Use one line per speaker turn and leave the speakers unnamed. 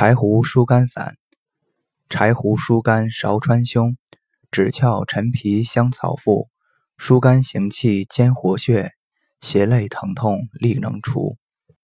柴胡疏肝散，柴胡疏肝，芍川芎，枳壳，陈皮，香草附，疏肝行气，兼活血，胁肋疼痛，力能除。